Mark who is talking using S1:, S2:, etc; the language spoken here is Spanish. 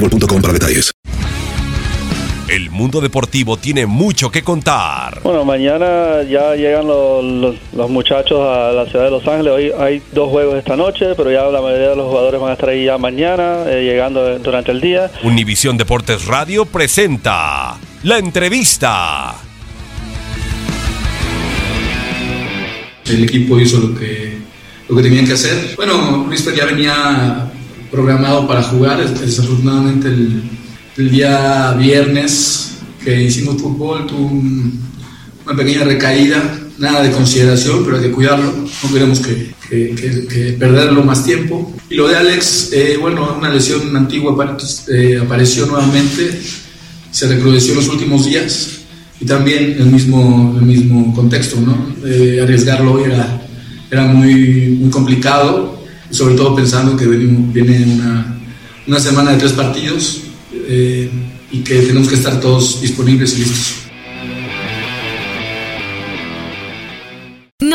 S1: boostmobile.com para detalles.
S2: El mundo deportivo tiene mucho que contar.
S3: Bueno, mañana ya llegan los, los- los muchachos a la ciudad de Los Ángeles. Hoy hay dos juegos esta noche, pero ya la mayoría de los jugadores van a estar ahí ya mañana, eh, llegando durante el día.
S2: Univisión Deportes Radio presenta la entrevista.
S4: El equipo hizo lo que, lo que tenían que hacer. Bueno, Luis ya venía programado para jugar. Desafortunadamente el, el día viernes que hicimos fútbol tuvo un- una pequeña recaída. Nada de consideración, pero hay que cuidarlo. No queremos que, que- perderlo más tiempo. Y lo de Alex, eh, bueno, una lesión antigua eh, apareció nuevamente. Se recrudeció en los últimos días y también el mismo, el mismo contexto, ¿no? Eh, arriesgarlo era, era muy, muy complicado, sobre todo pensando que venimos- viene una, una semana de tres partidos eh, y que tenemos que estar todos disponibles y listos.